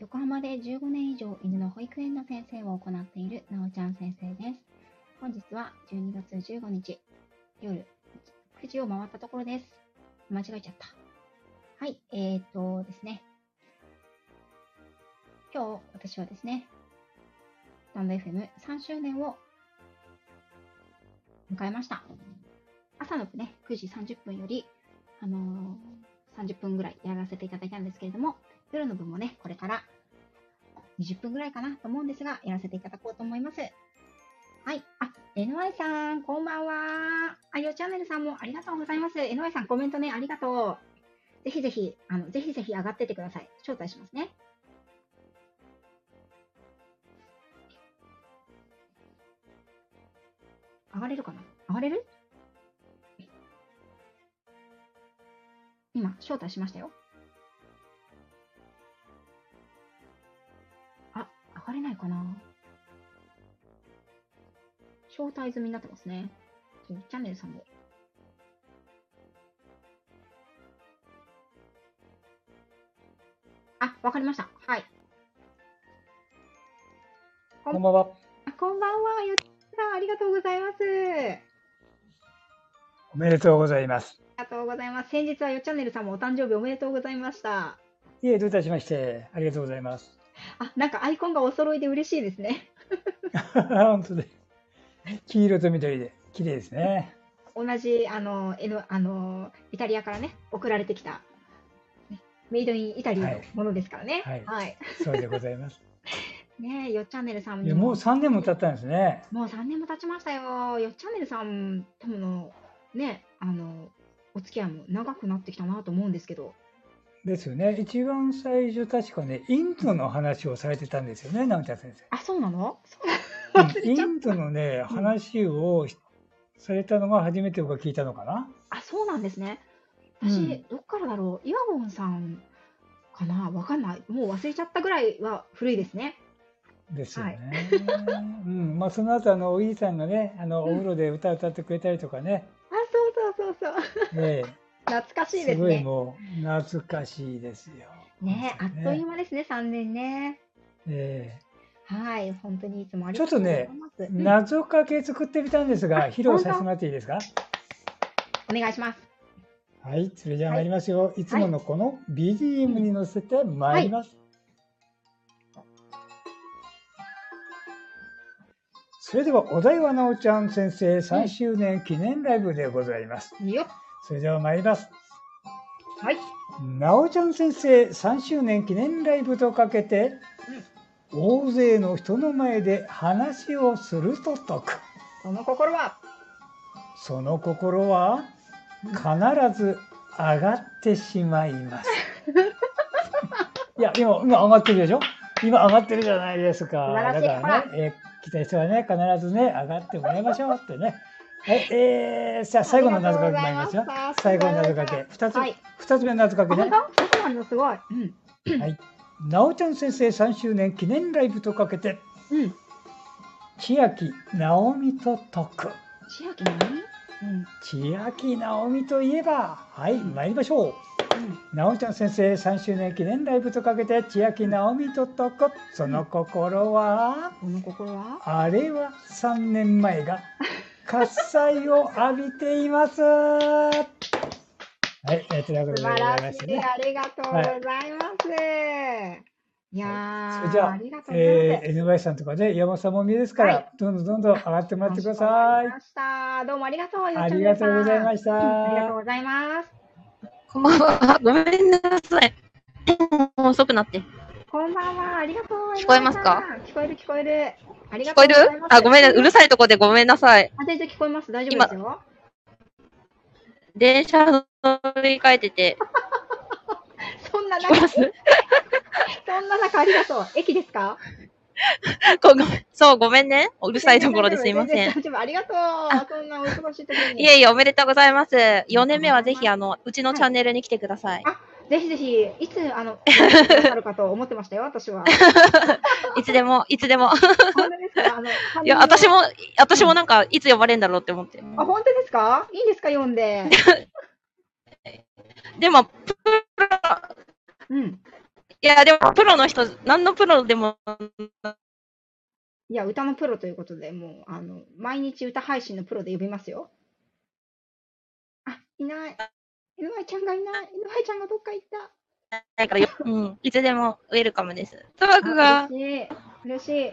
横浜で15年以上犬の保育園の先生を行っているなおちゃん先生です。本日は12月15日夜9時を回ったところです。間違えちゃった。はい、えー、っとですね。今日私はですね、スタンド FM3 周年を迎えました。朝のね、9時30分より、あのー、30分ぐらいやらせていただいたんですけれども、夜の分もね、これから20分ぐらいかなと思うんですが、やらせていただこうと思います。はい。あ、NY さん、こんばんは。あ、よチャンネルさんもありがとうございます。NY さん、コメントね、ありがとう。ぜひぜひ、あの、ぜひぜひ上がっててください。招待しますね。上がれるかな？上がれる？今、招待しましたよ。あ、上がれないかな招待済みになってますね。チャンネルさんで。あ、わかりました。はい。こんばんは。あこんばんは。よっさん、ありがとうございます。おめでとうございます。ありがとうございます。先日はよっチャンネルさんもお誕生日おめでとうございました。いえ、どういたしまして、ありがとうございます。あ、なんかアイコンがお揃いで嬉しいですね。本当で。黄色と緑で、綺麗ですね。同じ、あの、N、あの、イタリアからね、送られてきた、ねメイドインイタリーのものですからね。はいはい。そうでございます。ねえ、よっチャンネルさんいや、もう3年も経ったんですね。もう3年も経ちましたよ。よっチャンネルさんとの、ね、あの、お付き合いも長くなってきたなと思うんですけど。ですよね。一番最初、確かね、インドの話をされてたんですよね、直ちゃん先あ、そうなの？そうインドのね、話をされたのが初めて僕が聞いたのかな？あ、そうなんですね。私、うんどっからだろう？イワゴンさんかな？わかんない。もう忘れちゃったぐらいは古いですね。ですよね。うん、まあ、その後、あの、おじいさんがね、あの、お風呂で歌歌ってくれたりとかね。あ、そうそうそうそう。ええ懐かしいですすごいね。もう懐かしいですよ。ねあ本当にっという間ですね、3年ね。えはい、本当にいつもありちょがとうござっとねいます。えうん謎かけ作ってみたんですが、あ披露させてもらっていいですか？お願いします。はい、それじゃあ参りますよ。い、つものこの BGM に乗せて参ります。それでは、お題はなおちゃん先生3周年記念ライブでございます。よっ。それでは参ります。はい。なおちゃん先生3周年記念ライブとかけて、大勢の人の前で話をすると解く。その心は、その心は必ず上がってしまいます。いや、今、今上がってるでしょ？今上がってるじゃないですか。だからね、えー来た人はね、必ずね、上がってもらいましょうってね。はい、えー、じゃあ最後の謎かけ参りますよありま。す最後の謎かけ。二つ、はい二つ目の謎かあ、けねそうなんだ、すごい。うん。はい。なおちゃん先生3周年記念ライブとかけて、うん。千秋直美と解く。千秋何うん。千秋直美といえば、はい、参りましょう。なおちゃん先生3周年記念ライブとかけて千秋直美と解く。その心は、この心は？あれは3年前が 喝采を浴びています。はい、えー、ということ素でござい晴らしい。ましてね。ありがとうございます。い、やー、それじゃああ。えー、NY さんとかね、山本さんも見えですから、はいどんどんどんどん上がってもらってくださいました。どうもありがとう。ありがとうございましたありがとうございます。こんばんは。ごめんなさい。もう遅くなって。こんばんは。ありがとうございます。聞こえますか？聞こえる聞こえる。ありが聞こえるとうございます。あ、ごめん。うるさいとこでごめんなさい。あ、全然聞こえます？大丈夫ですよ。電車乗り換えてて。そんな聞こえ中、そんな中ありがとう。駅ですか？ごごめんそう、ごめんね。うるさいところですいません。ありがとう。そんなお忙しい時に。いえいえ、おめでとうございます。4年目はぜひ、あの、うちのチャンネルに来てください。ぜひぜひ、いつ、あの、くださるかと思ってましたよ、私は。いつでも、いつでも。本当ですか？あの、いや、私も、私もなんか、いつ呼ばれるんだろうって思って。あ、本当ですか？いいんですか読んで。でも、プロうん。いや、でも、プロの人、何のプロでも、いや、歌のプロということで、もう、あの、毎日歌配信のプロで呼びますよ。あ、いない。井上ちゃんがいない。井上ちゃんがどっか行った。ないからよ、うん、いつでもウェルカムです。トワクがあ、嬉しい。嬉しい。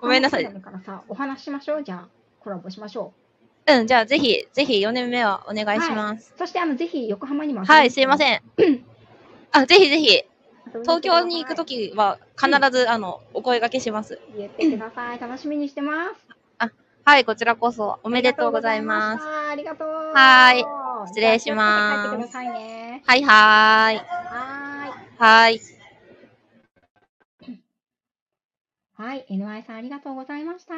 ごめんなさい人だからさ、お話ししましょう。じゃあ、コラボしましょうん、じゃあぜひ、ぜひ4年目はお願いします。う。そして、あの、ぜひ、横浜にもはい、すいまん。せん。あ、ぜひぜひ、東東京に行くときは必ず、あの、お声掛けします。言ってください。楽しみにしてます。はい、こちらこそ、おおめでとうございます。ありがとうござい失礼します帰ってくださいね。はいはーい。はーい。はーい。はい、NY さんありがとうございました。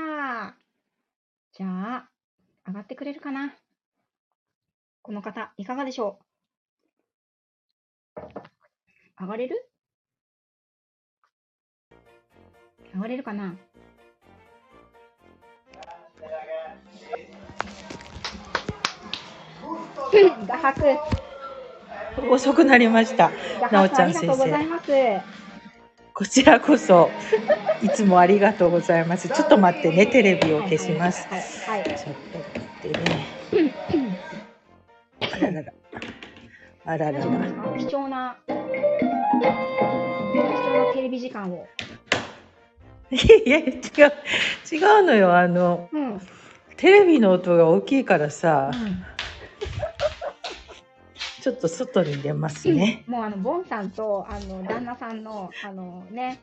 じゃあ、上がってくれるかなこの方、いかがでしょう上がれる上がれるかな画伯、遅くなりました。画なおちゃん伯ありがとうございます。こちらこそ、いつもありがとうございます。ちょっと待ってね、テレビを消します。はい。ちょっと待ってね。あららら。あららら。か貴重な、貴重なテレビ時間を。いや違う、違うのよ。あの、うん。うん。テレビの音が大きいからさ、ちょっと外に出ますね。もうあの、ボンさんと、あの、旦那さんの、あのね、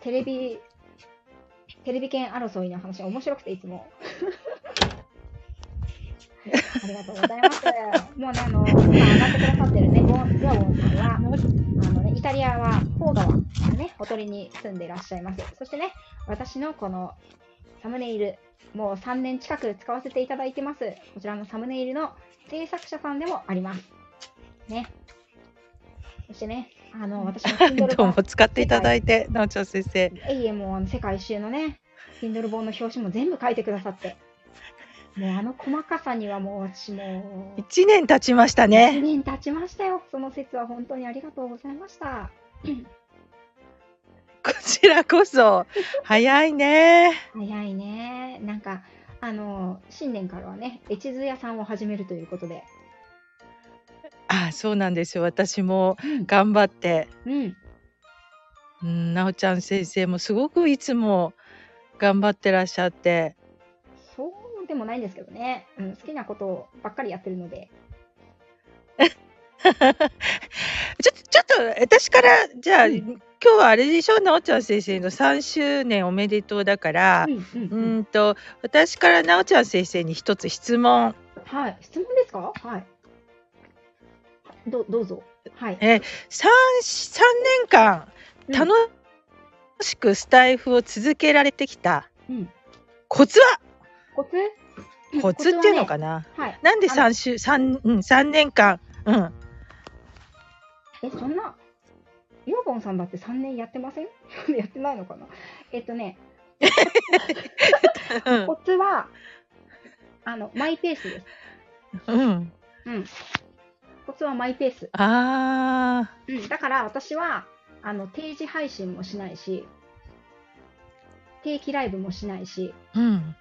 テレビ、テレビ権争いの話面白くていつも。ありがとうございます。もうね、あの、今上がってくださってるね、ボン、ヨアボンさんは、あのね、イタリアは、ポー川のね、ほとりに住んでいらっしゃいます。そしてね、私のこのサムネイル、もう3年近く使わせていただいてます。こちらのサムネイルの制作者さんでもあります。ね。そしてね、あの、私の どうも本、使っていただいて、なおちゃん先生。いいえ、もう世界一周のね、Kindle 本の表紙も全部書いてくださって。もうあの細かさにはもう私もう、一年経ちました1ね。年経ちましたよ。その説は本当にありがとうございました。こちらこそ、早いね。早いね。なんか、あの、新年からはね、絵地図屋さんを始めるということで。あ、そうなんですよ。私もうん。頑張って。うん。うん、なおちゃん先生もすごくいつも頑張ってらっしゃって。そうでもないんですけどね。うん、好きなことばっかりやってるので。ちょっと、ちょっと、私から、じゃあ、うん今日はあれでしょ？なおちゃん先生の3周年おめでとうだからう、ん、うん、ううんと、私からなおちゃん先生に一つ質問。はい。質問ですか？はい。どどうぞ。はい。3、三年間、うん楽しくスタイフを続けられてきたうん。コツは？コツ？コツっていうのかな、な、はい。なんであの3週、三うん、三年間、うん。え、そんな、ヨーボンさんだって3年やってません？やってないのかな？えっとね、うんコツは、あの、マイペースです。うん。うん。コツはマイペース。あうん。だから私は、あの、定時配信もしないし、定期ライブもしないし、ー、うん。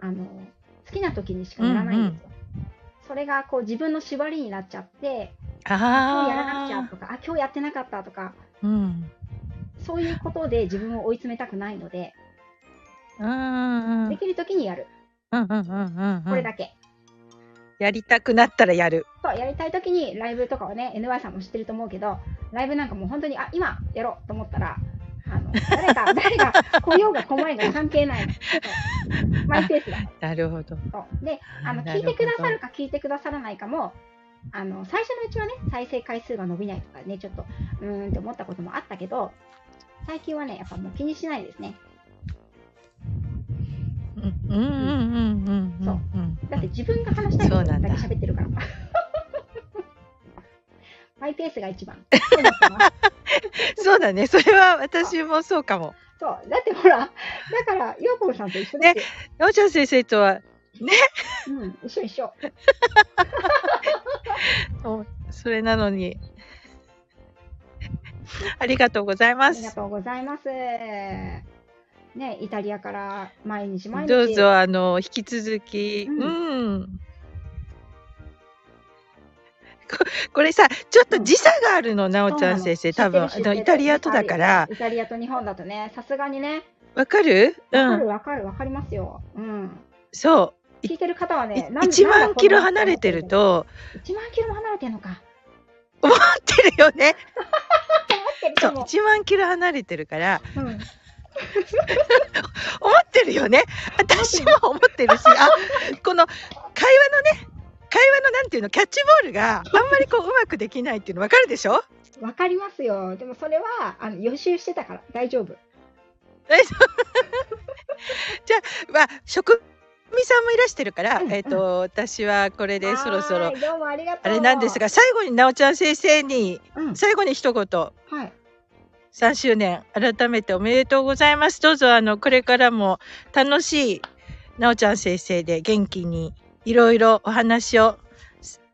あの、好きな時にしかやらないんですよ。それがこう自分の縛りになっちゃって、今日やらなくちゃあとか、あ、今日やってなかったとか、ー、うん。そういうことで自分を追い詰めたくないので、うんうんできる時にやる。うんうんうんうんこれだけ。やりたくなったらやる。そう、やりたい時にライブとかはね、NY さんも知ってると思うけど、ライブなんかもう本当に、あ、今やろうと思ったら、あの、誰か、誰が来ようが来まいが関係ないマイペースだ。なるほど。そうで、あの、聞いてくださるか聞いてくださらないかも、あの、最初のうちはね、再生回数が伸びないとかね、ちょっと、うーんって思ったこともあったけど、最近はね、やっぱもう気にしないですね。そううんだって自分が話したいことだけそうなんだ喋ってるから。マイペースが一番。そうだね。それは私もそうかも。そう。だってほら、だから、ヨーコさんと一緒ですよ。なおちゃん先生とはね、うん、一緒一緒。それなのに、ありがとうございますありが。とうございます。ね、イタリアから毎日毎日。どうぞ、あの、引き続き、ううんん。ここれさ、ちょっと時差があるの、なおちゃん先生。多分、あの、イタリアとだから、イタリアと日本だとね、さすがにね、わかる？うわかるん。わかるわかりますよ。うん。そう。聞いてる方はね、いなん1なんだ万キロ離れてる。と、こんな1万キロも離れてるのか。思ってるよね。そう、思って1万キロ離れてるから、る。うん。思ってるよね。私も思ってるし、あ、この会話のね、会話のなんていうの、キャッチボールがあんまりこううまくできないっていうのわかるでしょ？わかりますよ。でもそれはあの予習してたから大丈夫。まあ、職味さんもいらしてるから、うんえっ、と、私はこれでそろそろ。あれなんですが、最後になおちゃん先生に、うん。最後に一言、はい。3周年、改めておめでとうございます。どうぞ、あの、これからも楽しいなおちゃん先生で元気にいろいろお話を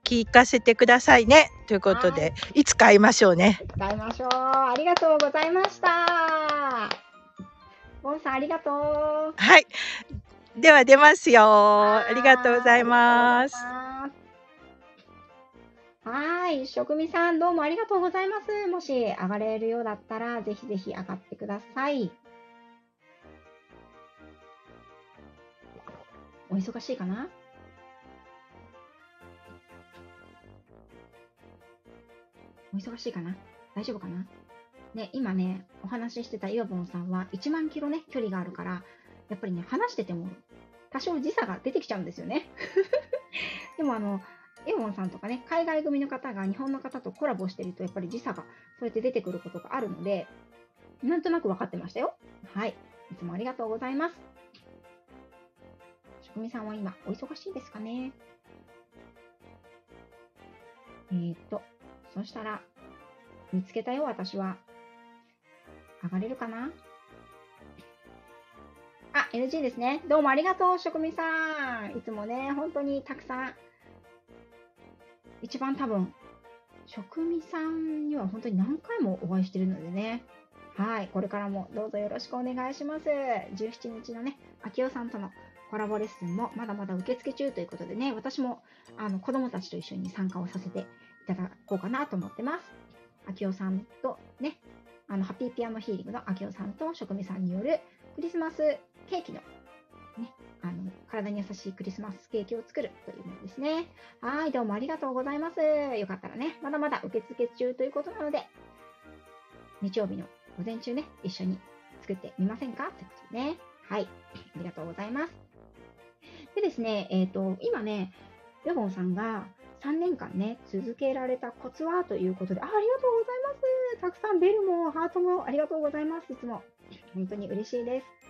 聞かせてくださいね。ということで、いつか会いましょうね。使いましょう。ありがとうございました。ボンさんありがとう。はい。では出ますよ。ありがとうございます。はい、職味さんどうもありがとうございます。もし上がれるようだったら、ぜひぜひ上がってください。お忙しいかな？お忙しいかな？大丈夫かな？ね、今ね、お話ししてたイワボンさんは1万キロね、距離があるから、やっぱりね、話してても多少時差が出てきちゃうんですよね。でもあの、エモンさんとかね、海外組の方が日本の方とコラボしてると、やっぱり時差がそうやって出てくることがあるので、なんとなく分かってましたよ。はい。いつもありがとうございます。職味さんは今、お忙しいですかね？えーっと、そしたら、見つけたよ、私は。上がれるかな？あ、NG ですね。どうもありがとう、職味さん。いつもね、本当にたくさん。一番多分、職味さんには本当に何回もお会いしてるのでね。はい、これからもどうぞよろしくお願いします。17日のね、秋代さんとのコラボレッスンもまだまだ受付中ということでね、私もあの子供たちと一緒に参加をさせていただこうかなと思ってます。秋代さんとね、あのハッピーピアノヒーリングの秋代さんと職味さんによるクリスマスケーキのね、あの体に優しいクリスマスケーキを作るというものですね。はい、どうもありがとうございます。よかったらね、まだまだ受付中ということなので、日曜日の午前中ね、一緒に作ってみませんか？ということでね。はい、ありがとうございます。でですね、えっ、と、今ね、ヨボンさんが3年間ね、続けられたコツはということで、あありがとうございます。たくさんベルもハートもありがとうございます。いつも。本当に嬉しいです。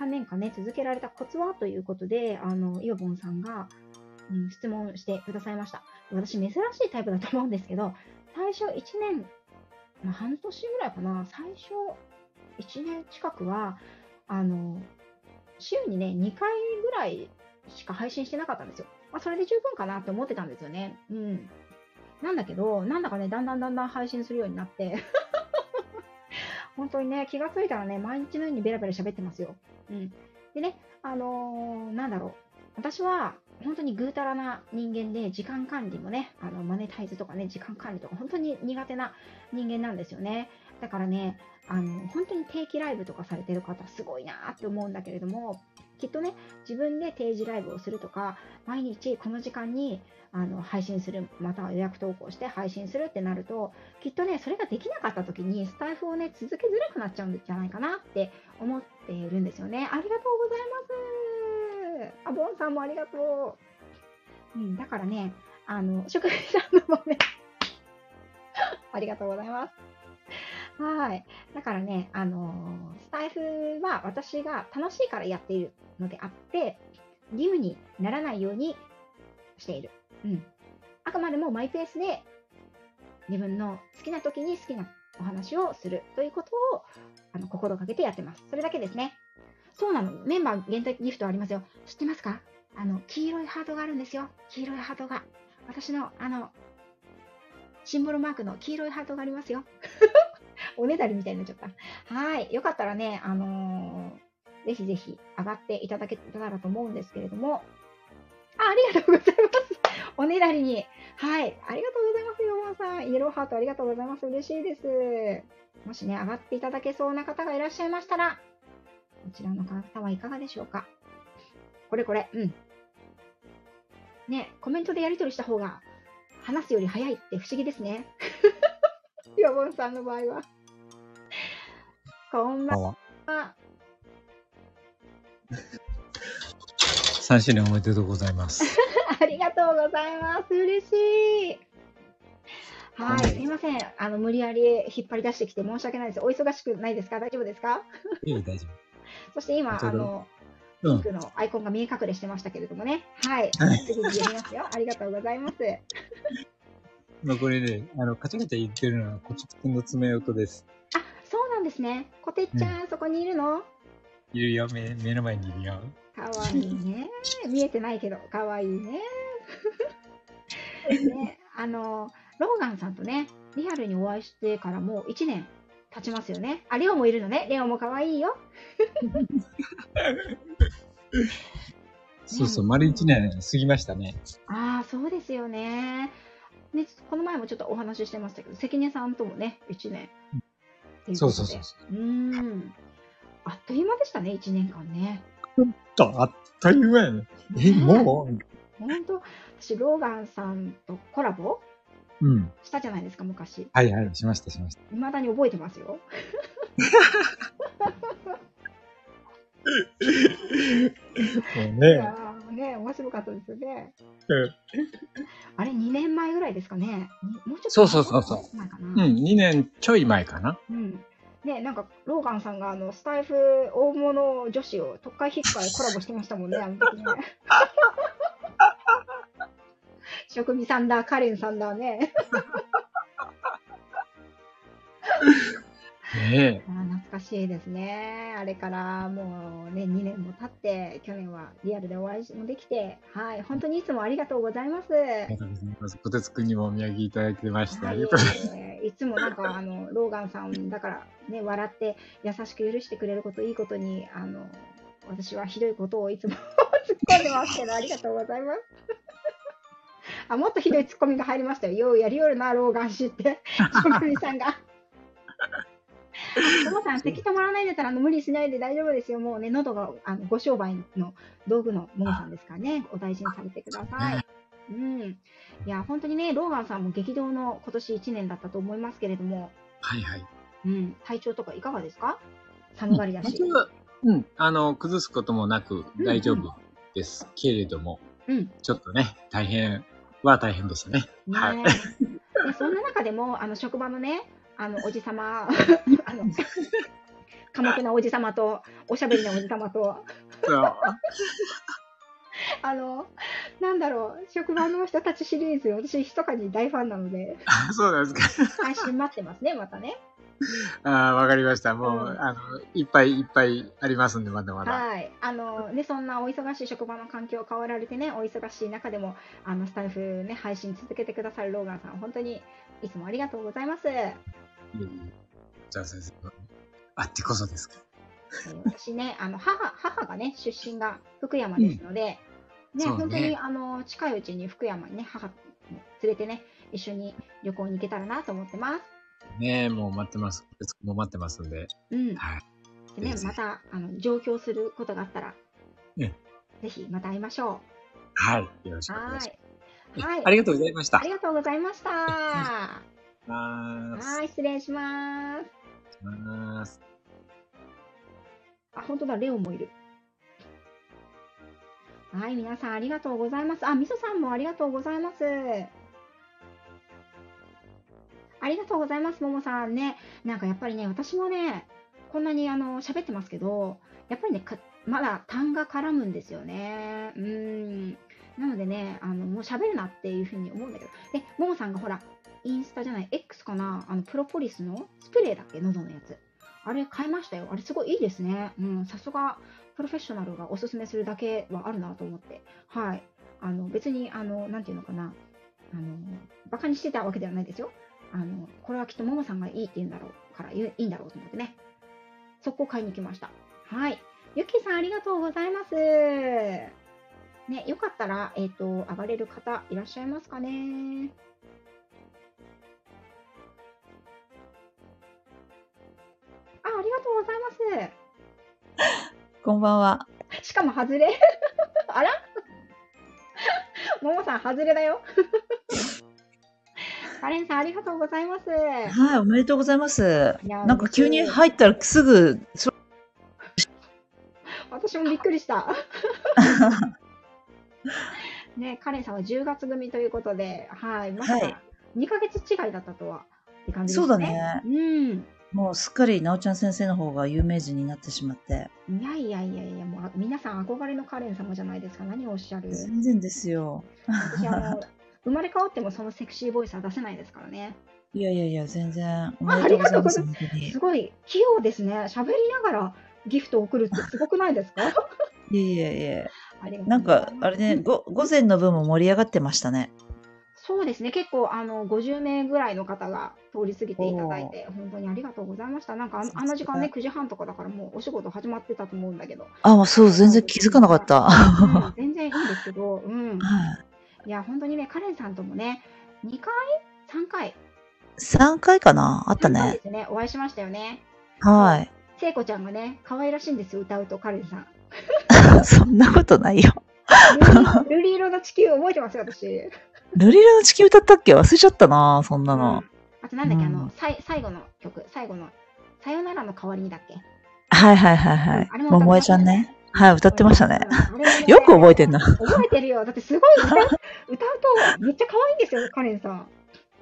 3年間ね、続けられたコツは？ということで、あの、イオボンさんが、うん、質問してくださいました。私、珍しいタイプだと思うんですけど、最初1年、まあ、半年ぐらいかな、最初1年近くは、あの、週にね、2回ぐらいしか配信してなかったんですよ。まあ、それで十分かなって思ってたんですよね。うん。なんだけど、なんだかね、だんだんだんだん配信するようになって、本当にね、気がついたらね、毎日のようにベラベラ喋ってますよ。うん。でね、あのーなんだろう。私は、本当にぐうたらな人間で、時間管理もね、あの、マネタイズとかね、時間管理とか、本当に苦手な人間なんですよね。だからね、あの、本当に定期ライブとかされてる方、すごいなーって思うんだけれども、きっとね、自分で定時ライブをするとか、毎日この時間にあの配信する、または予約投稿して配信するってなると、きっとね、それができなかった時に、スタイフをね、続けづらくなっちゃうんじゃないかなって思っているんですよね。ありがとうございます。あ、ボンさんもありがとう。うん、だからね、あの、職人さんのもね、ありがとうございます。はい。だからね、あのースタイフは私が楽しいからやっているのであって、義務にならないようにしている。うん。あくまでもマイペースで自分の好きな時に好きなお話をするということをあの心がけてやってます。それだけですね。そうなの。メンバー限定ギフトありますよ。知ってますか？あの、黄色いハートがあるんですよ。黄色いハートが。私の、あの、シンボルマークの黄色いハートがありますよ。おねだりみたいになっちゃった。はい。よかったらね、あのーぜひぜひ上がっていただけたらと思うんですけれども、あ、ありがとうございます。おねだりに。はい。ありがとうございます、ヨモンさん。イエローハートありがとうございます。嬉しいです。もしね、上がっていただけそうな方がいらっしゃいましたら、こちらの方はいかがでしょうか。これこれ、うん。ね、コメントでやり取りした方が、話すより早いって不思議ですね。ヨモンさんの場合は。こんばんは。は。3周年おめでとうございます。ありがとうございます。嬉しい。はい、はいすいません。あの、無理やり引っ張り出してきて申し訳ないです。お忙しくないですか？大丈夫ですか？いい大丈 そして今、あの。ピンクのアイコンが見え隠れしてましたけれどもね。はい。はい次に読みますよ。ありがとうございます。まあこれね、あの、カチャカチャ言ってるのは、こちくんの爪音です。んですね。こてっちゃん、そこにいるの？いるよ、目目の前にいるよ。かわいいね。見えてないけど、かわいいね。ね、あの、ローガンさんとね、リアルにお会いしてからもう1年経ちますよね。あ、レオもいるのね。レオもかわいいよ。そうそう、丸1年過ぎましたね。ああ、そうですよね。ね、この前もちょっとお話ししてましたけど、関根さんともね、1年。いそうことでそうそうそう。うーん。あっという間でしたね、1年間ね。あっという間やね。え、も本当？私、ローガンさんとコラボ？ううん。したじゃないですか、昔。はいはい、しました、しました。未だに覚えてますよ。もういね。ね、面白かったですよね。うんあれ、2年前ぐらいですかね。にもうちょっとそうそうそうそう前かな。うん、2年ちょい前かな。うん。ね、なんか、ローガンさんが、あの、スタイフ大物女子を特会引っかいコラボしてましたもんね、あの時ね。職味さんだ、カレンさんだね。ねあー懐かしいですね。あれからもうね、2年も経って、去年はリアルでお会いもできて、はい、本当にいつもありがとうございます。え。ありがとうございます。こてつくんにもお土産いただいてまして、あはいりがとうございます。えーいつもなんかあのローガンさんだからね笑って優しく許してくれることいいことにあの私はひどいことをいつも突っ込んでますけどありがとうございます。あもっとひどいツッコミが入りましたよ。ようやりよるなローガン氏って 職人さんが。ともさん、咳止まらないんだったらあの無理しないで大丈夫ですよ。もうね、喉があのご商売の道具のももさんですからね、お大事にされてください。うん。いや、本当にね、ローガンさんも激動の今年1年だったと思いますけれども、はいはい。うん、体調とかいかがですか？寒がりだし。うん、あの、崩すこともなく大丈夫ですけれども、うん。ちょっとね、大変は大変でしたね。ねはい。でそんな中でも、あの、職場のね、あの、おじさま、あの、寡黙なおじさまと、おしゃべりなおじさまと、あの、なんだろう、職場の人たちシリーズ、私、密かに大ファンなので、あ そうなんですか。配信待ってますね、またね。ああ、わかりました。もう、うんあの、いっぱいいっぱいありますんで、まだまだ。はい。あの、ね、そんなお忙しい職場の環境を変わられてね、お忙しい中でも、あの、スタイフね、配信続けてくださるローガンさん、本当にいつもありがとうございます。えいえいえじゃあ先生、あってこそですか？ー私ね、あの、母、母がね、出身が福山ですので、ね、そうね本当に、あの、近いうちに福山にね、母も連れてね、一緒に旅行に行けたらなと思ってます。ねえ、もう待ってます。もう待ってますんで。うん。はい。でねまた、あの、上京することがあったら、ねぜひまた会いましょはい。よろしう。くお願はいします。い。はい。ありがとうございました。ありがとうございました。ははい、失礼します。ます。あ、本当だ、レオンもいる。はい、皆さんありがとうございます。あ、みそさんもありがとうございます。ありがとうございます、ももさんね。なんかやっぱりね、私もね、こんなにあの喋ってますけど、やっぱりね、かまだ痰が絡むんですよね。うーん。なのでね、あの、もう喋るなっていうふうに思うんだけど。で、ももさんがほら、インスタじゃない、X かなあの、プロポリスのスプレーだっけ？喉のやつ。あれ買いましたよ。あれすごいいいですね。うん、さすがプロフェッショナルがおすすめするだけはあるなと思って。はい。あの、別に、あの、なんていうのかな。あの、バカにしてたわけではないですよ。あの、これはきっとももさんがいいって言うんだろうから、いいんだろうと思ってね。速攻買いに来ました。はい。ゆきさんありがとうございます。ね、よかったら、えっ、と、上がれる方いらっしゃいますかねあ、ありがとうございます。こんばんは。しかも外れ あら？ももさん、外れだよ。カレンさん、ありがとうございます。はい、おめでとうございます。なんか急に入ったらすぐ、そ私もびっくりした。ね、カレンさんは10月組ということで、はい、まさはいか2ヶ月違いだったとはって感じですね。そうだね。うん。もうすっかりなおちゃん先生の方が有名人になってしまって。いやいやいやいや、もうあ皆さん憧れのカレン様じゃないですか。何をおっしゃる？全然ですよ。私、あの、生まれ変わってもそのセクシーボイスは出せないですからね。いやいやいや、全然。おめでとうございます。すごい器用ですね。喋りながらギフトを送るってすごくないですか？いやいやいや。なんか、あれね、ご午前の分も盛り上がってましたね。そうですね。結構、あの、50名ぐらいの方が通り過ぎていただいて、本当にありがとうございました。なんかあの、あの時間ね、9時半とかだからもうお仕事始まってたと思うんだけど。あ、まあそう、全然気づかなかった。うん全然いいんですけど、うん。はい。いや、本当にね、カレンさんともね、2回 ?3 回3回かな？あった3回ねで。すね。お会いしましたよね。はい。聖子ちゃんがね、可愛らしいんですよ、歌うと、カレンさん。そんなことないよ。ルリルリ色の地球覚えてますよ、私。ルリルの地球歌ったっけ？忘れちゃったな、そんなうんの。あとなんだっけ、あのうん、さい最後の曲、最後の、さよならの代わりにだっけ？はいはいはいはいあれ。も歌って桃江ましたねちゃんね。はい、歌ってましたね。よく覚えてんな。覚えてるよ。だってすごい歌う 歌うとめっちゃ可愛いんですよ、カレンさん。も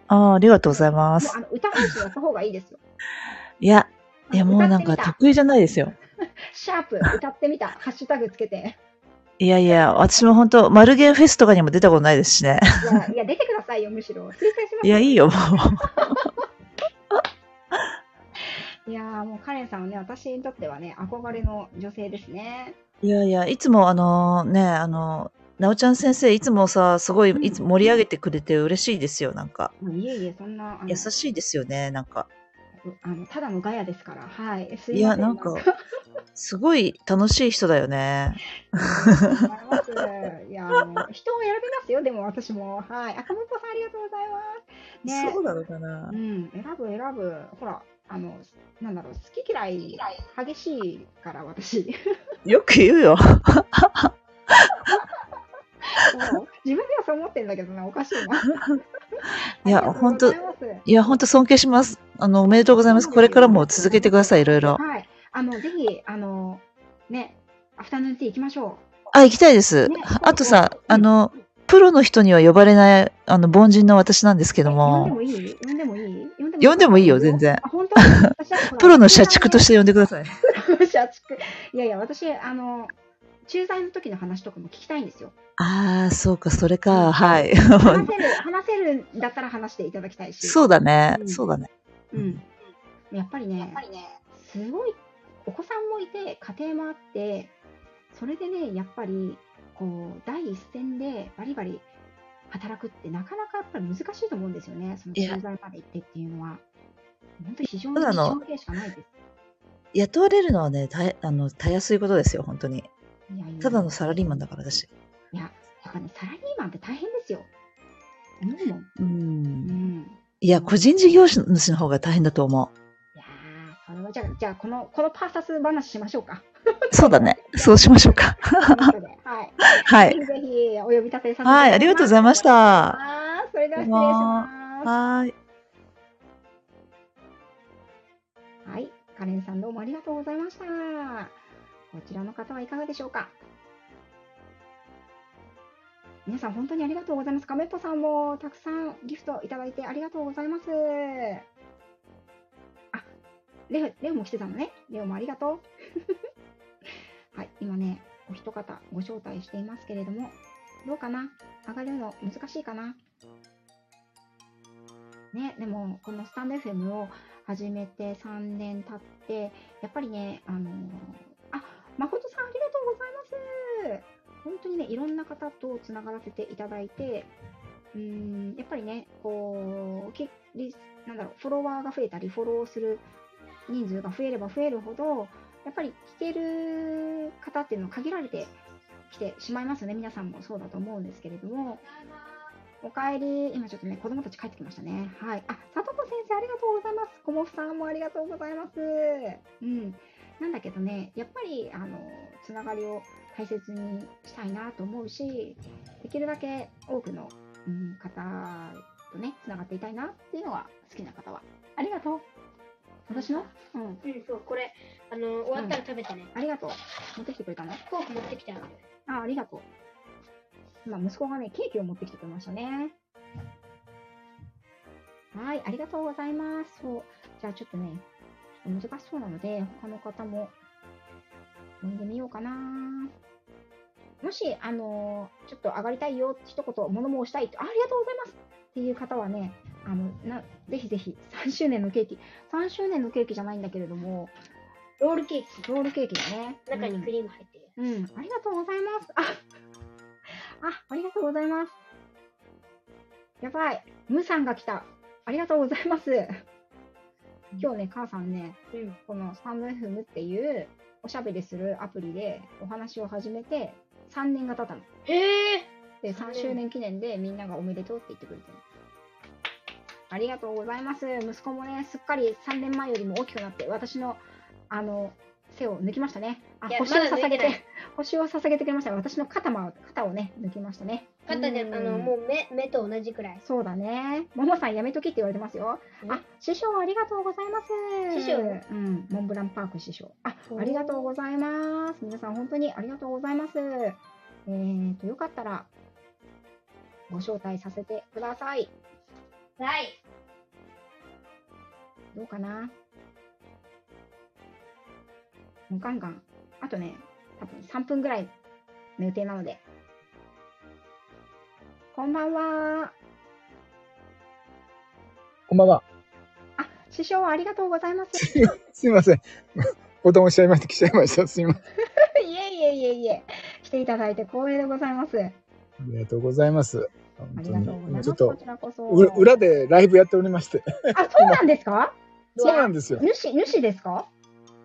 ああ、ありがとうございますうあ。の歌配信やった方がいいですよ。いや、いやもうなんか得意じゃないですよ。シャープ、歌ってみた。ハッシュタグつけて。いやいや、私も本当マルゲンフェスとかにも出たことないですしね。いや、いや出てくださいよ、むしろ。推薦しますいや、いいよ、もう。いやーもうカレンさんはね、私にとってはね、憧れの女性ですね。いやいや、いつもあのね、あの、なおちゃん先生、いつもさ、すごい、いつも盛り上げてくれて嬉しいですよ、なんか。いえいえ、そんな、優しいですよね、なんか。あのただのガヤですから。はい。すいや。なんか、すごい楽しい人だよね。いや、あの人を選びますよ、でも私も。はい。赤本さんありがとうございます。ね。そうなのかなう。ん、選ぶ選ぶ。ほら、あの、なんだろう、好き嫌い激しいから、私。よく言うよ。自分ではそう思ってるんだけどな、おかしいな。いやありがとうございや、本当尊敬します。あの、おめでとうございます。これからも続けてください、いろいろ。はい。あの、ぜひ、あの、ね、アフタヌーンティー行きましょあ、行きたいですね。あとさあの、プロの人には呼ばれない、あの、凡人の私なんですけう。どえ呼んでも、もいい？呼んでもいい呼んでもいいよ全然プロの社畜として呼んでください。社畜。いやいや、私、あの、駐在の時の話とかも聞きたいんですよ。ああ、そうか、それか、はい。話せる、話せるんだったら話していただきたいし。そうだねう、んそうだね。うん。やっぱりね、すごい、お子さんもいて、家庭もあって、それでね、やっぱり、こう、第一線でバリバリ働くってなかなかやっぱり難しいと思うんですよね。その駐在まで行ってっていうのは。本当に非常にただの尊敬しかないです。雇われるのはね、たえあの、たやすいことですよ、本当に。いやいやただのサラリーマンだから、私。いや、やっぱね、サラリーマンって大変ですよ。思うもん。う。うんん。いや、個人事業主の方が大変だと思いやー、それはじゃあ、じゃあ、この、このパーサス話しましょうか。う。そうだね。そうしましょうか。はい。はい。ぜひお呼び立てさせて。はい、ありがとうございました。はあーそれでは失礼します。ーい。はい。カレンさんどうもありがとうございました。こちらの方はいかがでしょうか皆さん本当にありがとうございます。カメットさんもたくさんギフトいただいてありがとうございます。あ、レオ、レオも来てたのね。レオもありがとう。はい、今ね、お一方ご招待していますけれども、どうかな？上がるの難しいかな？ね、でも、このスタンド FM を始めて3年経って、やっぱりね、あのあ、誠さんありがとうございます。本当にね、いろんな方とつながらせていただいて、うーん、やっぱりね、こう、きリなんだろう、フォロワーが増えたり、フォローする人数が増えれば増えるほど、やっぱり聞ける方っていうのは限られてきてしまいますよね。皆さんもそうだと思うんですけれども。おかえり。今ちょっとね、子供たち帰ってきましたね。はい。あ、さとこ先生ありがとうございます。こもふさんもありがとうございます。うん。なんだけどね、やっぱり、あの、つながりを大切にしたいなと思うし、できるだけ多くの、うん、方とね、つながっていたいなっていうのが好きな方は。ありがとう。私の？うん。うん、そう、これ、あの、終わったら食べてね。ありがとう。持ってきてくれたの？フォーク持ってきてある。あ、ありがとう。今、息子がね、ケーキを持ってきてくれましたね。はい、ありがとうございます。そう。じゃあちょっとね、難しそうなので、他の方も読んでみようかな。もし、あのーちょっと上がりたいよ、一言、物申したいあ、ありがとうございますっていう方はね、あの、な、ぜひぜひ、3周年のケーキ、3周年のケーキじゃないんだけれども、ロールケーキ。ロールケーキだね。中にうんクリーム入ってる。うん、ありがとうございます。あ、あ、ありがとうございます。やばい。ムさんが来た。ありがとうございます。今日ね、母さんね、うん。このスタンド FM っていうおしゃべりするアプリでお話を始めて3年が経ったの。へえ。で、3周年記念でみんながおめでとうって言ってくれてる。ありがとうございます。息子もね、すっかり3年前よりも大きくなって、私の、あの、背を抜きましたね。あいや星を捧げいてないて、星を捧げてくれました。私の肩も、肩をね、抜きましたね。肩で、うんあの、もう目、目と同じくらい。そうだね。ももさんやめときって言われてますよ。うんあ、師匠ありがとうございます。師匠うん、モンブランパーク師匠。あ、ありがとうございます。皆さん本当にありがとうございます。えーと、よかったら、ご招待させてください。はい。どうかな？もうガンガン。あとね、多分3分ぐらいの予定なので。こんばんは。こんばんは。あ、師匠ありがとうございます。すいません。ボタン押しちゃいました。来ちゃいました。すいません。いえいえいえいえ。来ていただいて光栄でございます。あありがとうございます。本当にりがとうございます。今ちょっと裏でライブやっておりまして。あ、そうなんですか？そうなんですよ。主、主ですか？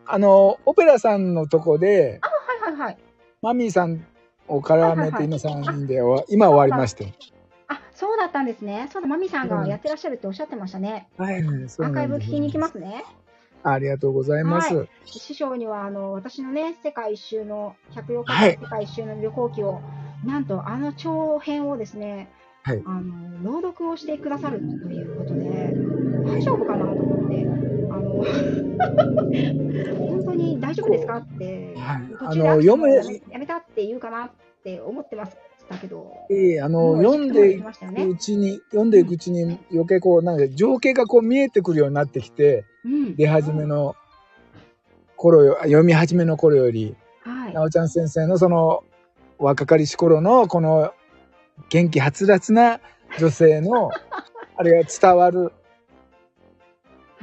あの、オペラさんのとこで、あ、はいはいはい。マミーさんを絡めはいはいはいて今3人で終わ、今終わりまして。あ、そうだったんですね。そうだ、マミさんがやってらっしゃるっておっしゃってましたね。はい、そうアーカイブ聞きに行きますね。ありがとうございます。は師匠には、あの、私のね、世界一周の、104日はい間世界一周の旅行記を、なんと、あの長編をですね、はいあの、朗読をしてくださるということで、大丈夫かなと思って、あの、本当に大丈夫ですかって、はい途あの、中で読む、やめたって言うかなって思ってましたけど、ええあの、読んでいくねうちに、読んでいくうちに余計こう、なんか情景がこう見えてくるようになってきて、うん。出始めの頃よ、読み始めの頃より、はい。なおちゃん先生のその若かりし頃のこの元気はつらつな女性の あれが伝わる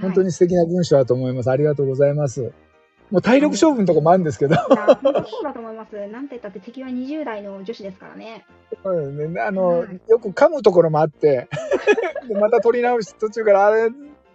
本当に素敵な文章だと思います。ありがとうございます。もう体力勝負のとこもあるんですけど、そうだと思います。なんて言ったって敵は20代の女子ですからね。うんねあのはいよく噛むところもあってでまた取り直し途中からあれっ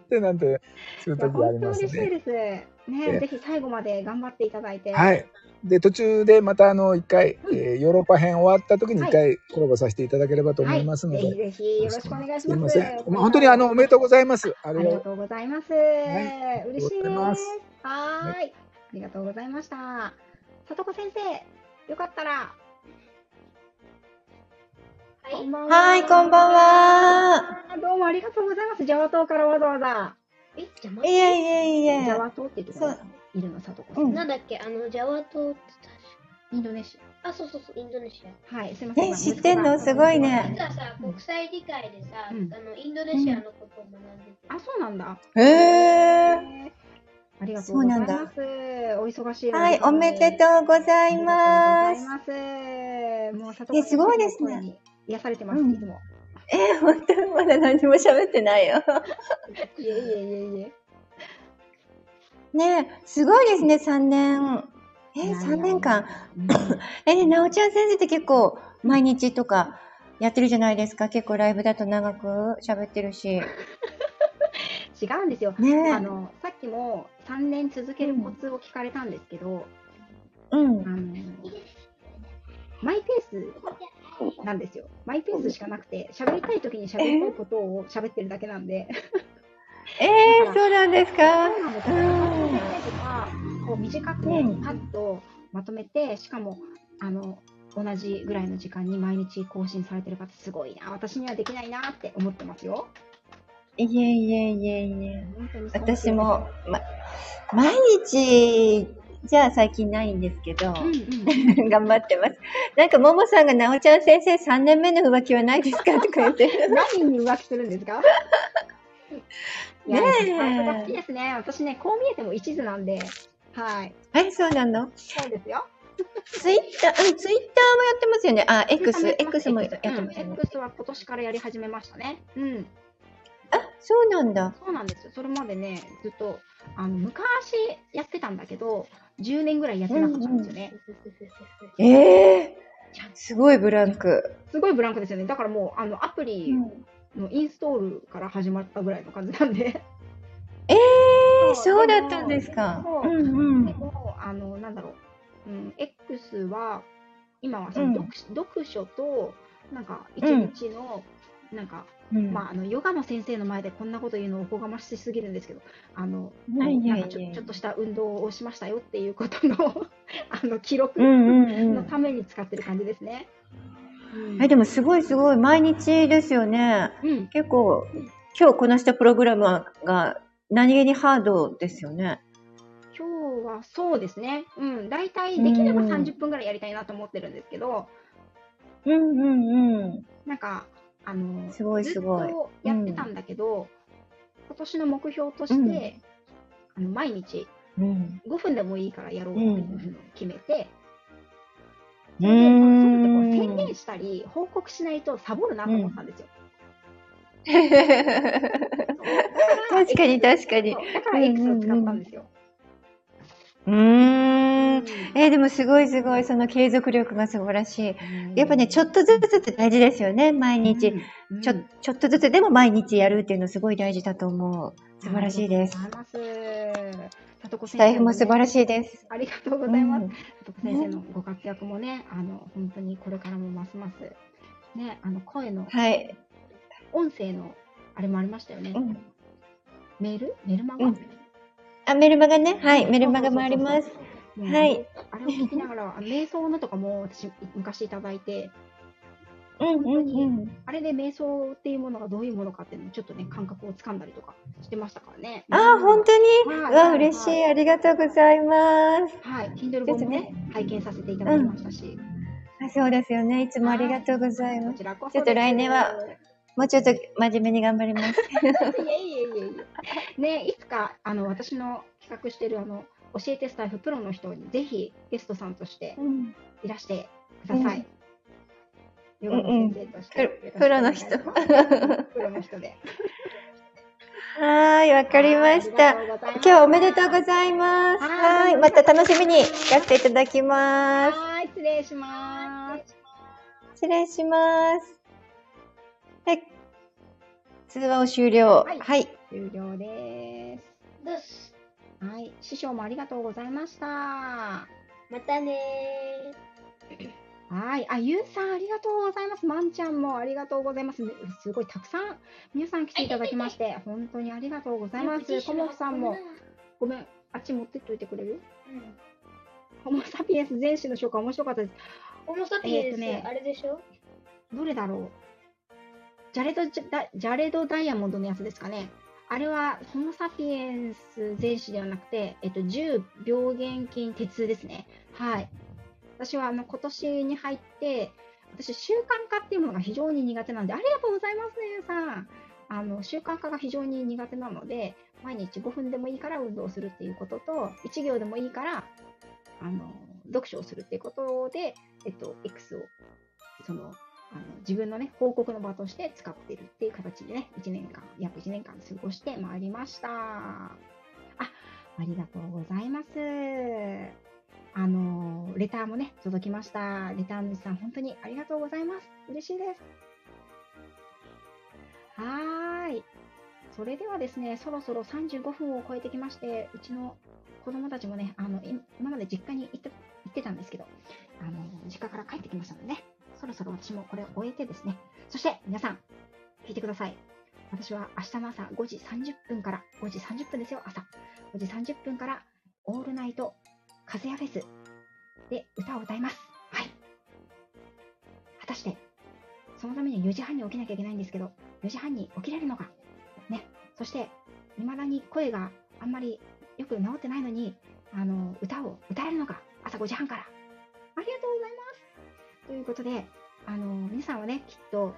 てなんてするいや、時がありますね。嬉しいです。ね、えぜひ最後まで頑張っていただいて。はい。で途中でまたあの一回、うんえーヨーロッパ編終わった時に一回コラボさせていただければと思はいいますので、ぜひぜひよろしくお願いします。すいません。本当にあの、おめでとうございます。あありがとう。ございます。い嬉しいです。はーい。ありがとうございました。さとこ先生、よかったら。は。はい、こんばんは。あどうもありがとうございます。ジャワ島からわざわざ。え、邪魔いえいえいえ。ジャワ島ってところにいるの、さとこさん。なんだっけ？あの、ジャワ島ってインドネシ確か。あ、そうそうそう、インドネシア。ア。はい、すみません。え知ってんの？すごいね実はさ、国際理解でさ、うんあの、インドネシアのことを学んでて。あ、そうなんだ。へえ。ありがとうございそうなんます。お忙しいはい、おめでとうございます。ありがとうございます。もう、さとえすごいですね癒されてます、うんいつも。え、本当まだ何も喋ってないよ。いえいえいえいえ。ねえすごいですね、3年。え、いやいや3年間。うん え、なおちゃん先生って結構、毎日とか、やってるじゃないですか。結構ライブだと長く喋ってるし。違うんですよ。ねえあの、さっきも3年続けるコツを聞かれたんですけど、うん。あの、マイペースなんですよ。マイペースしかなくて、喋りたい時に喋りたいことを喋ってるだけなんで。ええそうなんですか？そうなんですよ。30分とか、こう短くパッとまとめて、しかも、あの、同じぐらいの時間に毎日更新されてる方、すごいな。私にはできないなって思ってますよ。いえいえいえいえ。私も、ま、毎日、じゃあ最近ないんですけど、うんうん。頑張ってます。なんか、ももさんが、なおちゃん先生3年目の浮気はないですかとか言って。何に浮気するんですか？ねえ好きですね。私ね、こう見えても一途なんで、はい。はい、そうなの？そうですよ。ツイッター、うん、ツイッターもやってますよね。あ、X、X もやってうんますよね。X は今年からやり始めましたね。うん。あ、そうなんだ。そうなんですよ。それまでね、ずっと、あの、昔やってたんだけど、10年ぐらいやってなかったんですよね。ええすごいブランク。すごいブランクですよね。だからもう、あの、アプリのインストールから始まったぐらいの感じなんで。ええそうそうだったんですか？そううんうんで。も、あの、なんだろう、うん、X は、今はそのうん読,、読書と、なんか、一うん日の、なんか、うんまあ、あの、ヨガの先生の前でこんなこと言うのおこがましすぎるんですけど、あの、ちょっとした運動をしましたよっていうことの、あの、記録。のために使ってる感じですね。うんえ、でもすごいすごい。毎日ですよね。うん、結構、今日こなしたプログラムが何気にハードですよね。今日はそうですね。うん。大体できればうん30分ぐらいやりたいなと思ってるんですけど、うんうんうん。なんか、あの、すごいすごいずっとやってたんだけど、今年の目標として、あの毎日うん。5分でもいいからやろうっていうふうに決めて、うそれでそうやってこう。宣言したり、報告しないとサボるなと思ったんですよ。確かに 確かに。だから X を使ったんですよ。うーん。えーでもすごいすごい。その継続力が素晴らしい。やっぱね、ちょっとずつって大事ですよね。毎日。うんちょ、ちょっとずつでも毎日やるっていうのすごい大事だと思う。素晴らしいです。ありがとうございます。さとこスタイフも素晴らしいです。ありがとうございます。うんさとこ先生のご活躍もね、あの、本当にこれからもますます、ね、あの、声の、はい。音声の、あれもありましたよね。うんメール？メルマガ、うんあ、メルマガね。はい。メルマガもあります。ねはい。あれを聞きながら、あ の瞑想のとかも私、昔いただいて、うんうんうん。あれで瞑想っていうものがどういうものかっていうのをちょっとね、感覚をつかんだりとかしてましたからね。あー、本当に？わ、はいうはい嬉しい。ありがとうございます。はい。Kindle 本もね、拝見させていただきましたし。あそうですよね。いつもありがとうございます。こちらこそちょっと来年はもうちょっと真面目に頑張ります。いえいえいえいえ。ね、いつか、あの、私の企画してる、あの、教えてスタイフプロの人に、ぜひゲストさんとしてうんいらしてください。ヨガの先生として。ププロの人プロの人で。はーい、わかりました。今日はおめでとうございます。はーい、また楽しみに聞かせていただきます。はい、失礼します。失礼します。はい。通話を終了。はいはい。終了です。です。はい、師匠もありがとうございました。またねはい。あ、ゆうさん、ありがとうございます。まんちゃんもありがとうございます。すごいたくさん皆さん来ていただきまして、本当にありがとうございます。コモフさんも、ごめん、あっち持ってっといてくれる？うん。ホモサピエンス全史の紹介面白かったです。ホモサピエンス、えーとねあれでしょ？どれだろう？ジャレド・ジャレド・ダイヤモンドのやつですかね。あれは、ホモ・サピエンス全史ではなくて、えっと、10病原菌鉄ですね。はい。私は、あの、今年に入って、私、習慣化っていうものが非常に苦手なんで、ありがとうございますね、ゆうさん。あの、習慣化が非常に苦手なので、毎日5分でもいいから運動するっていうことと、1行でもいいから、あの、読書をするっていうことで、えっと、X を、その、あの自分のね、報告の場として使っているっていう形でね、1年間、約1年間過ごしてまいりました。あ、ありがとうございます。あの、レターもね、届きました。レター主さん、本当にありがとうございます。嬉しいです。はーい。それではですね、そろそろ35分を超えてきまして、うちの子供たちもね、あの、今まで実家に行って行ってたんですけど、あの、実家から帰ってきましたのでね、そろそろ私もこれを終えてですね、そして皆さん、聞いてください。私は明日の朝5時30分から、5時30分ですよ、朝。5時30分から、オールナイト、風やフェスで歌を歌います。はい。果たして、そのために4時半に起きなきゃいけないんですけど、4時半に起きれるのか。ね。そして、未だに声があんまりよく治ってないのに、あの、歌を歌えるのか。朝5時半から。ということで、あの、皆さんはね、きっと、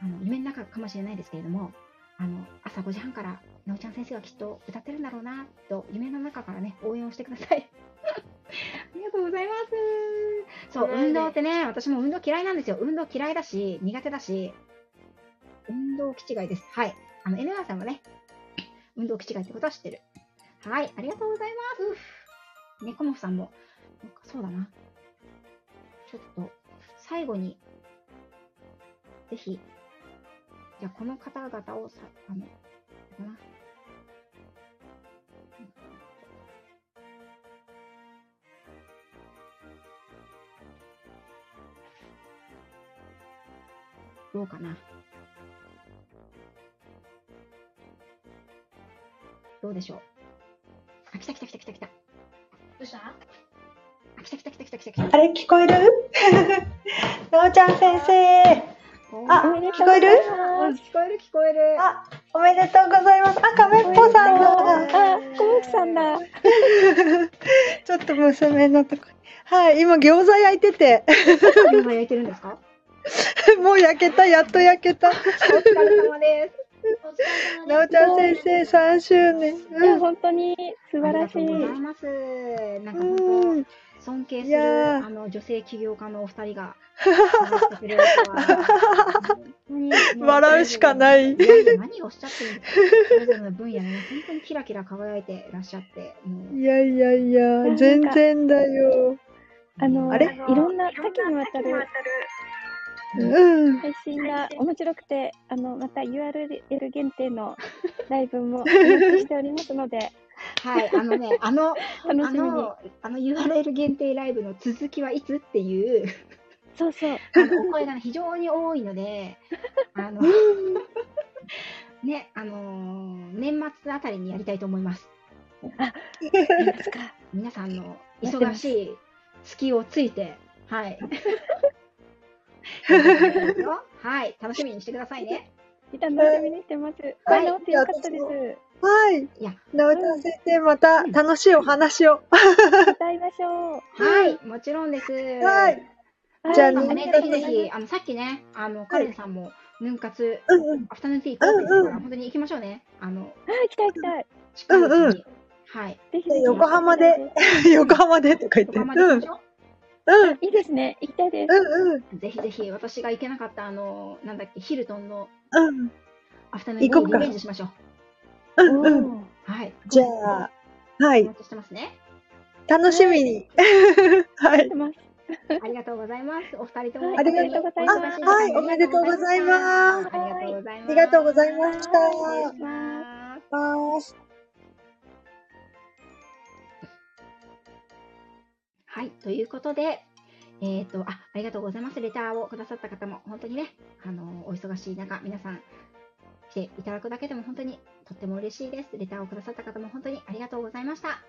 あの、夢の中かもしれないですけれども、あの、朝5時半から、なおちゃん先生がきっと歌ってるんだろうな、と、夢の中からね、応援をしてください。ありがとうございます。そう、運動ってね、私も運動嫌いなんですよ。運動嫌いだし、苦手だし、運動気違いです。はい。あの、N さんもね、運動気違いってことは知ってる。はい、ありがとうございます。猫もふさんも、なんかそうだな。ちょっと、最後に、ぜひ、じゃあこの方々をさ、あの、かな。どうかな。どうでしょう。あ、来た来た来た来た来た。どうした、来た来た来た来た来た来た。あれ聞こえる？なおちゃん先生。あ、聞こえる？うん聞こえる聞こえる。あ、おめでとうございます。あ、亀っぽさんだ。あ、小牧さんだ。ちょっと娘のとこに。はい、今餃子焼いてて。餃子焼いてるんですか？もう焼けた、やっと焼けた。お疲れ様です。なおちゃん先生3周年。いや、本当に素晴らしい。ありがとうございます。なんか本当、尊敬するあの女性起業家のお二人が 笑うしかない。何をおっしゃってるの分野でね、本当にキラキラ輝いてらっしゃって、いやいやいや、全然だよ。あの、あれ？いろんな多岐にわたるうん。配信が面白くて、あの、また URL 限定のライブもお待ちしておりますので、はい、あのね、あの、あ。の、あの URL 限定ライブの続きはいつっていう、そうそう。あのお声がね、非常に多いので、あの、ね、あのー年末あたりにやりたいと思います。皆さんの忙しい隙をついて、はい。はい、楽しみにしてくださいね。楽しみにしてます。はいよかったです。はい。いや、なおちゃん先生、また楽しいお話を。歌いましょう。はい、もちろんです。はい。じゃあ、ね、ぜひぜひ、あの、さっきね、あの、カレンさんも、ヌン活、アフタヌーンティー行こうって言ってたから、本当に行きましょうね。あの、はい、行きたい行きたい。近いうちに。うんうんはい。ぜひぜひ。横浜で、横浜でとか言って。横浜で行きましょう。うん。いいですね。行きたいです。うんうん。ぜひぜひ、私が行けなかった、あの、なんだっけ、ヒルトンのうん。アフタヌーンティーリベンジしましょう。うんうん。はい。じゃあ、はいお待。ちしてますね。楽しみに。はい。ありがとうございます。お二人とも。ありがとうございます。はい、おめでとうございます。ありがとうございます。ありがとうございました。はい、ということで、えっ、と、あ、ありがとうございます。レターをくださった方も、本当にね、あの、お忙しい中、皆さん、来ていただくだけでも本当にとっても嬉しいです。レターをくださった方も本当にありがとうございました。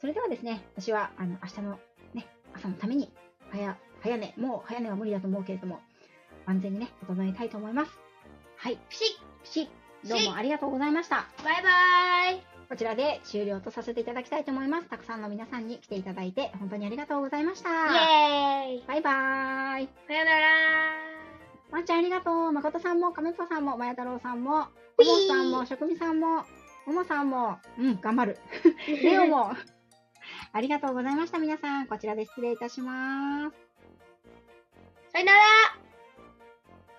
それではですね、私は、あの、明日のね、朝のために、早、早寝、もう早寝は無理だと思うけれども、万全にね、整えたいと思います。はい、ピシッピシッどうもありがとうございました。バイバーイこちらで終了とさせていただきたいと思います。たくさんの皆さんに来ていただいて、本当にありがとうございました。イエーイバイバーイ。さよならまんちゃんありがとう。まことさんも、かめっぽさんも、まや太郎さんも、ももさんも、しょくみさんも、ももさんも、うん、頑張る。レオも、ありがとうございました、皆さん。こちらで失礼いたします。さよなら